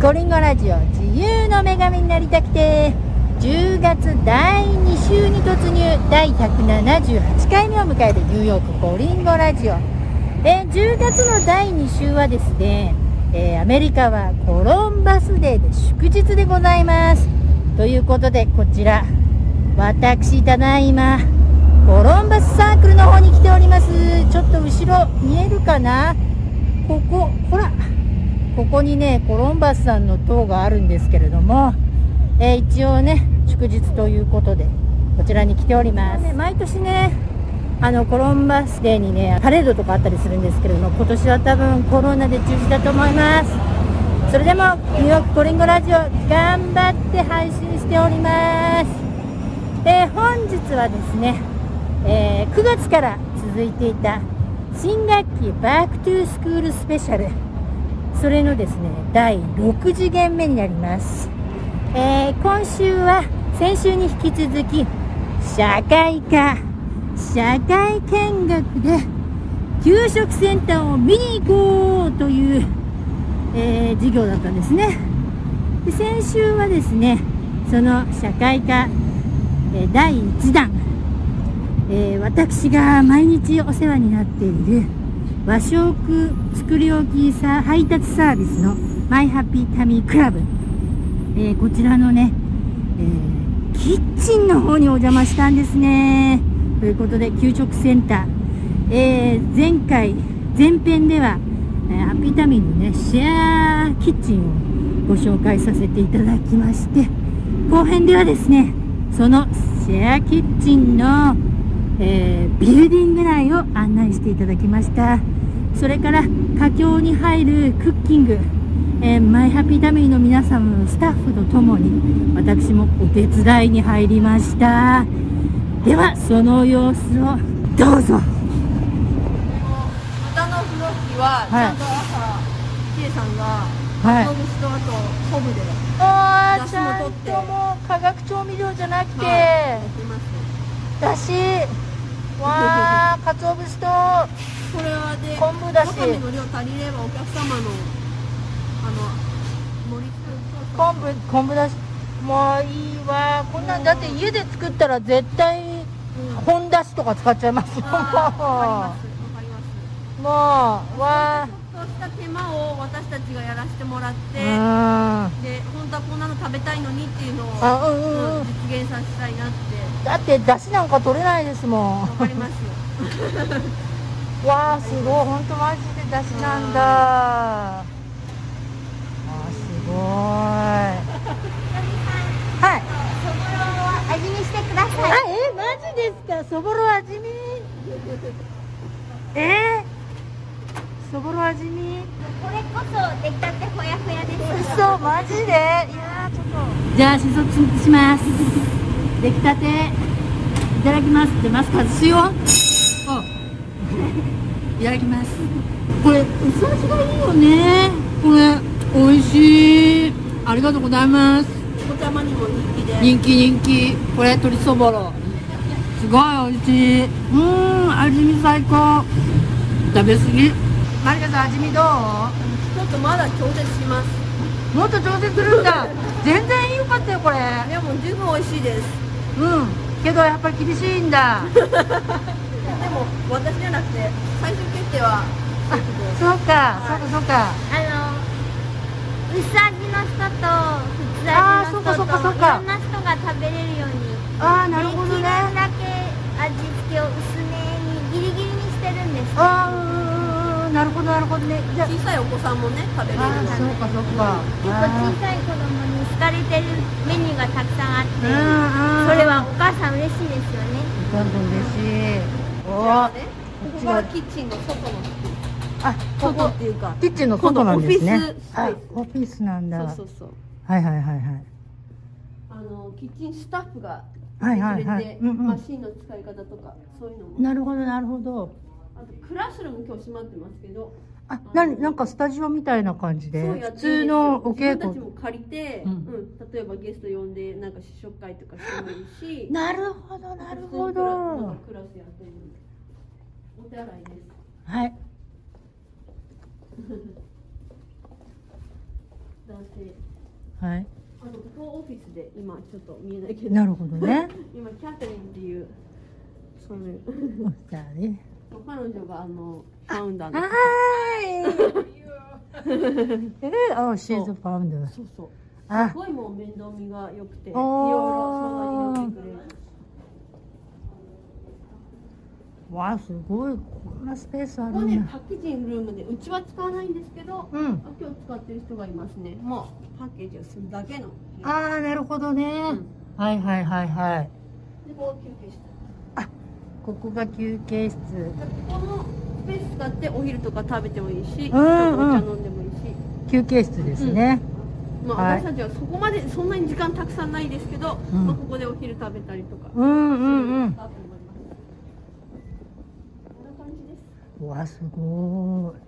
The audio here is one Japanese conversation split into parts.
コリンゴラジオ自由の女神になりたくて10月第2週に突入第178回目を迎えるニューヨークコリンゴラジオ。え10月の第2週はですね、えー、アメリカはコロンバスデーで祝日でございます。ということでこちら私ただいまコロンバスサークルの方に来ております。ちょっと後ろ見えるかな？ここにねコロンバスさんの塔があるんですけれども、えー、一応ね祝日ということでこちらに来ております、ね、毎年ねあのコロンバスデーにねパレードとかあったりするんですけれども今年は多分コロナで中止だと思います。それでもニューヨークコリンゴラジオ頑張って配信しております。えー、本日はですね、えー、9月から続いていた新学期 Back to School スペシャルそれのですね第6時限目になります、えー、今週は先週に引き続き社会科社会見学で給食センターを見に行こうという、えー、授業だったんですね。で先週はですねその社会科、えー、第1弾、え、私が毎日お世話になっている和食作り置きさ配達サービスのマイハッピータミークラブ、えー、こちらのね、えー、キッチンの方にお邪魔したんですね。ということで給食センター、えー、前回前編では、えハッピータミーのねシェアキッチンをご紹介させていただきまして後編ではですねそのシェアキッチンのえー、ビルディング内を案内していただきました。それから佳境に入るクッキング、えー、マイハッピータミーの皆様のスタッフと共に私もお手伝いに入りました。ではその様子をどうぞ。豚のフロッキはちゃんと朝、キエさんがはい、とあと昆布でああちゃんともう化学調味料じゃなくて、はい、だし。わあ、鰹節とこれはで昆布だし。わかめの量足りればお客様のあの盛り昆布昆布だしもういいわ。こんなん。だって家で作ったら絶対本だしとか使っちゃいます。よ、もうもうわそうした手間を私たちがやらせてもらってで本当はこんなの食べたいのにっていうのを、うん。うん、実現させたいなって。だって出汁なんか取れないですもん。わかりますよわあすごい。本当マジで出汁なんだ。あすごい。はい。そぼろを味見してください。あえマジですか？そぼろ味見？え？ー、そぼろ味見？これこそ出来たてほやほやです。嘘マジで？いやちょっと。じゃあ試食します。出来たて。いただきます。ってマスク外すよいただきます。これ薄味がいいよね。これ美味しい。ありがとうございます。お茶まにも人気で。人気人気。これ鶏そぼろ。すごい美味しい。うん味見最高。食べ過ぎ。マリカさん味見どう？ちょっとまだ調節します。もっと調節するんだ。全然良かったよこれ。いやもう十分美味しいです。うん。けどやっぱり厳しいんだ でも私じゃなくて最終決定はそうか、はい、そうかそうか。あの薄味の人と普通味の人といろんな人が食べれるようにああなるほどね。だけ味付けを薄めにギリギリにしてるんです。ああなるほどなるほどね。小さいお子さんもね食べれるそうかそうか。結構小さい子供に好かれてるメニューがたくさんあってそれはお母さん嬉しいですよね。どんどん嬉しいおお、ね、ここがキッチンの外のあここっていうかキッチンの外なんですね。はいオフィスなんだ。そうそうそう。はいはいはいはいあのキッチンスタッフがはいはいはい、うんうん、マシンの使い方とかそういうのも。なるほどなるほど。あとクラスルーム今日閉まってますけどあ、ななんかスタジオみたいな感じで、普通のお稽古。たちも借りて、うん、うん、例えばゲスト呼んで、なんか試食会とかしてもいいし。なるほど、なるほど。クラスやってるお手洗いです。はい。大せはいあとここオフィスで今ちょっと見えないけどなるほどね 今キャトリンっていうそういうじゃあね彼女があのファウンダーのはーい。えー、あ、シーズファウンドそうそう。あ。すごいもう面倒見が良くていろいろ相談に乗ってくれる。わあすごいこんなスペースあるんだ。パッケージングルームでうちは使わないんですけど、うん。あ今日使ってる人がいますね。もうパッケージをするだけの。ああなるほどね、ん。はいはいはいはい。でここ休憩室ここが休憩室。でここのスペース使ってお昼とか食べてもいいし、うんおうん。茶飲んでもいいし、休憩室ですね、まあ、はい。私たちはそこまでそんなに時間たくさんないですけど、うん。まあ、ここでお昼食べたりとか、うん、うんうん。こんな感じです。うわすごい。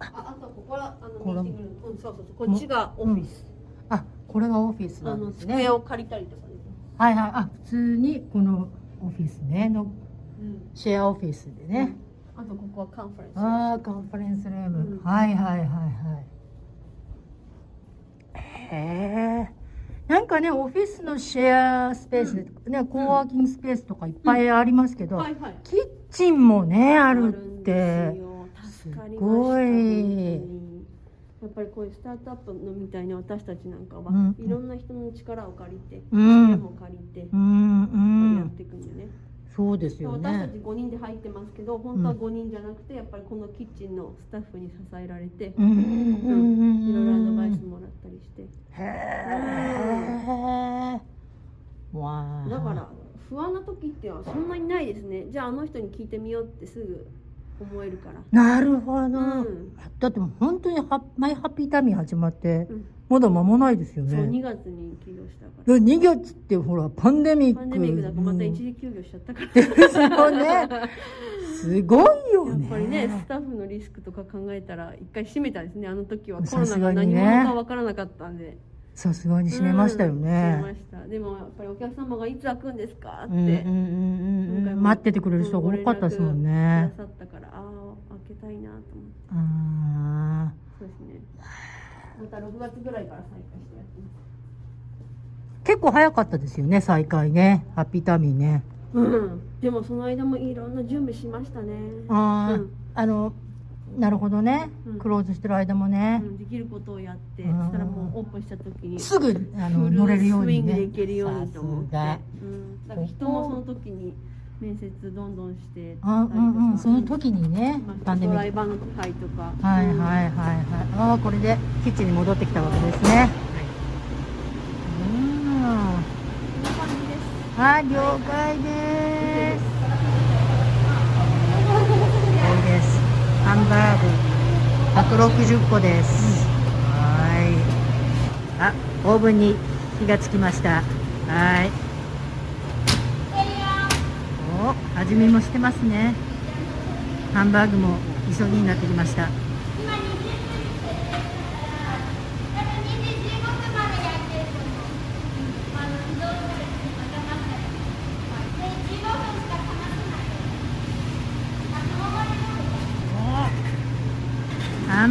ああとここはあのミーティングルーム。うんそうそうそう。こっちがオフィス、あこれがオフィスなんですね。机を借りたりとかね、はいはい。あ普通にこのオフィスねのうん。シェアオフィスでね、あとここはカンファレンス。ああカンファレンスルーム、うん。はいはいはいはい。へえなんかねオフィスのシェアスペースで、ねコーワーキングスペースとかいっぱいありますけど、はいはい。キッチンもねあるってすごいやっぱりこういうスタートアップのみたいに私たちなんかは、うん。いろんな人の力を借りて、うん。力も借りて、うん。うん。やっていくんでね、そうですよ私たねち5人で入ってますけど本当は5人じゃなくてやっぱりこのキッチンのスタッフに支えられて、うん。うん。いろいろアドバイスもらったりして。へえだから不安な時ってはそんなにないですね。じゃああの人に聞いてみようってすぐ思えるから。なるほど、うん。だってもう本当にハマイハッピータミー始まってうん。まだ間もないですよそう2ね月に起業したから。2月ってほらパンデミック。パンデミックだからまた一時休業しちゃったから。ですよね。すごいよやっねぱりねスタッフのリスクとか考えたら一回閉めたですね。あの時は。コさロナが何者か分からなかったんでさすがに閉めましたようん閉めまねした。でもやっぱりお客様がいつ開くんですかって、うんうん待っててくれる人が多かったですもんね。くださったからああ開けたいなと思って。あそうですね。また6月ぐらいから再開してやってます。ー結構早かったですよね再開ね。ハッピータミーね。うん。でもその間もいろんな準備しましたね。ああ、うん。あのなるほどね、うん。クローズしてる間もね。う、んできることをやって、うん。そしたらもうオープンした時にすぐあの乗れるようにね。スイングでいけるようにと思って、さうん、だから人もその時に面接どんどんしてあうんうん。その時にねまあドライバーの手配とか。はいはいうんはい。はいああこれでキッチンに戻ってきたわけですね。うん。こんな感じです。はい了解です多いですハンバーグ160個です、はい。あオーブンに火がつきました。はい。お味見もしてますね。ハンバーグも急ぎになってきました。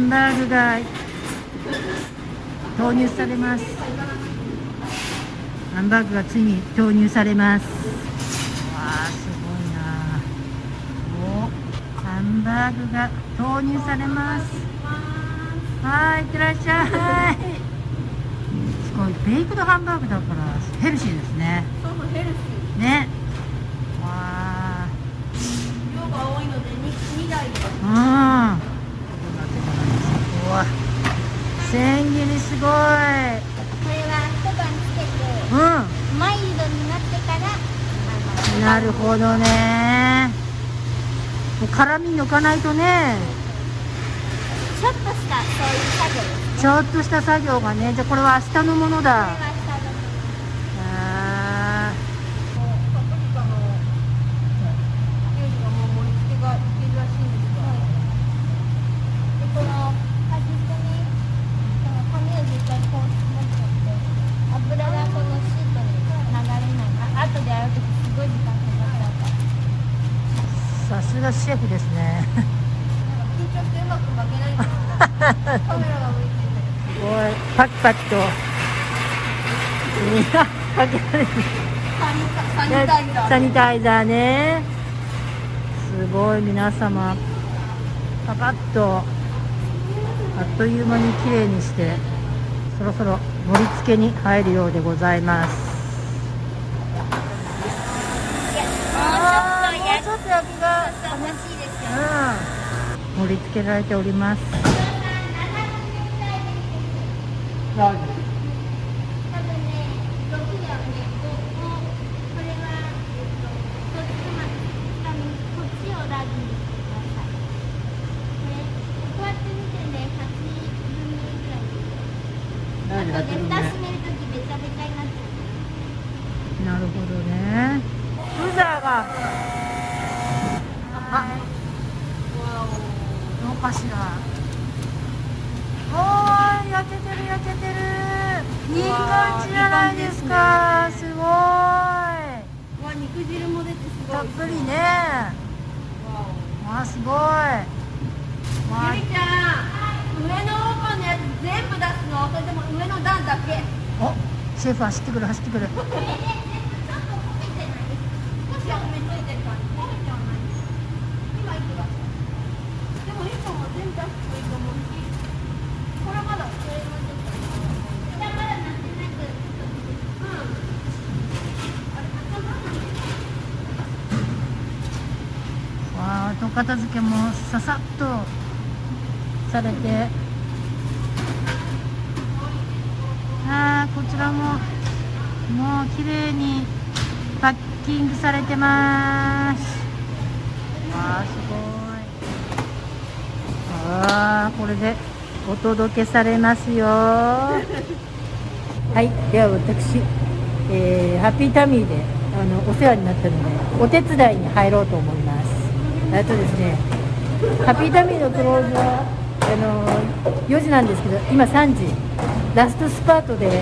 ンバーグが投入されます。ハンバーグがついに投入されます。わあすごいな。おハンバーグが投入されます。はいいってらっしゃい。すごいベイクドハンバーグだからヘルシーですね。そうそうヘルシー。ね。わあ。量が多いので 2, 2台でうんうわ千切りすごいこれは一晩つけてうマイルドになってからなるほどね。もう辛み抜かないとね。のちょっとしたそういう作業ですちょっとした作業がね。じゃあこれは明日のものだこれは下のあパプリカのユージがもう盛り付けがいけるらしいんですがでこの端っこにこの紙を絶対こう持っちゃって油がこのシートに流れないあ後で洗う時すごい時間かかっちゃうからーさすがシェフですね。緊張してうまく負けないんですカメラが向いててうわパキパキと。サニタイザーね。すごい皆様。パパッと。あっという間にきれいにしてそろそろ盛り付けに入るようでございますが楽しいですよ、うん、盛り付けられております。なるほどねブザーがあどうかしらおー焼けてる焼けてる。いい感じじゃないですか。すごい。わ肉汁も出てすごい。たっぷりね。わあすごい。ゆりちゃん上の奥のやつ全部出すの？それでも上の段だけ？おシェフ走ってくる走ってくる 後片付けもささっとされて。あこちらももう綺麗にパッキングされてます。わあすごい。ああこれでお届けされますよ。はいでは私、えー、ハッピータミーであのお世話になったのでお手伝いに入ろうと思いますえっとですねハッピータミーのクローズはあの4時なんですけど今3時。ラストスパートで、え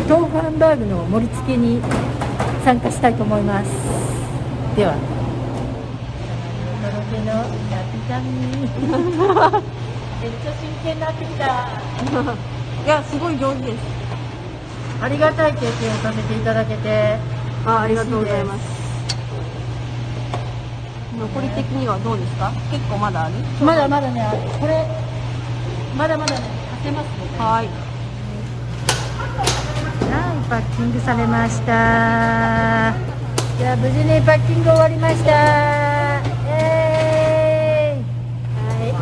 ー、豆腐ハンバーグの盛り付けに参加したいと思います。では。お届けのハッピータミ。ー めっちゃ真剣になってきたいやすごい上手です。ありがたい経験をさせていただけてあありがとうございます残り的にはどうですか？結構まだある？まだまだねこれまだまだねかけますのではい。はいパッキングされました。じゃあ無事にパッキング終わりました。えーいは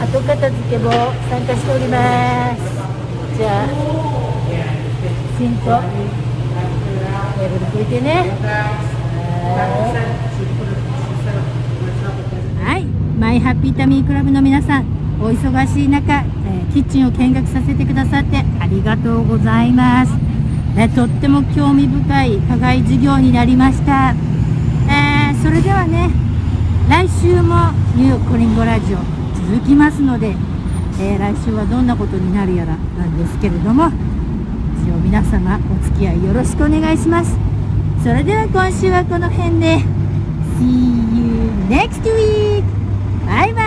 い。後片付けも参加しております。じゃあきちんとテーブル拭いてね。はいマイハッピータミークラブの皆さんお忙しい中、えー、キッチンを見学させてくださってありがとうございます、えー、とっても興味深い課外授業になりました、えー、それではね来週もニューコリンゴラジオ続きますので、え来週はどんなことになるやらなんですけれども一応皆様お付き合いよろしくお願いします。それでは今週はこの辺で See you next week! バイバイ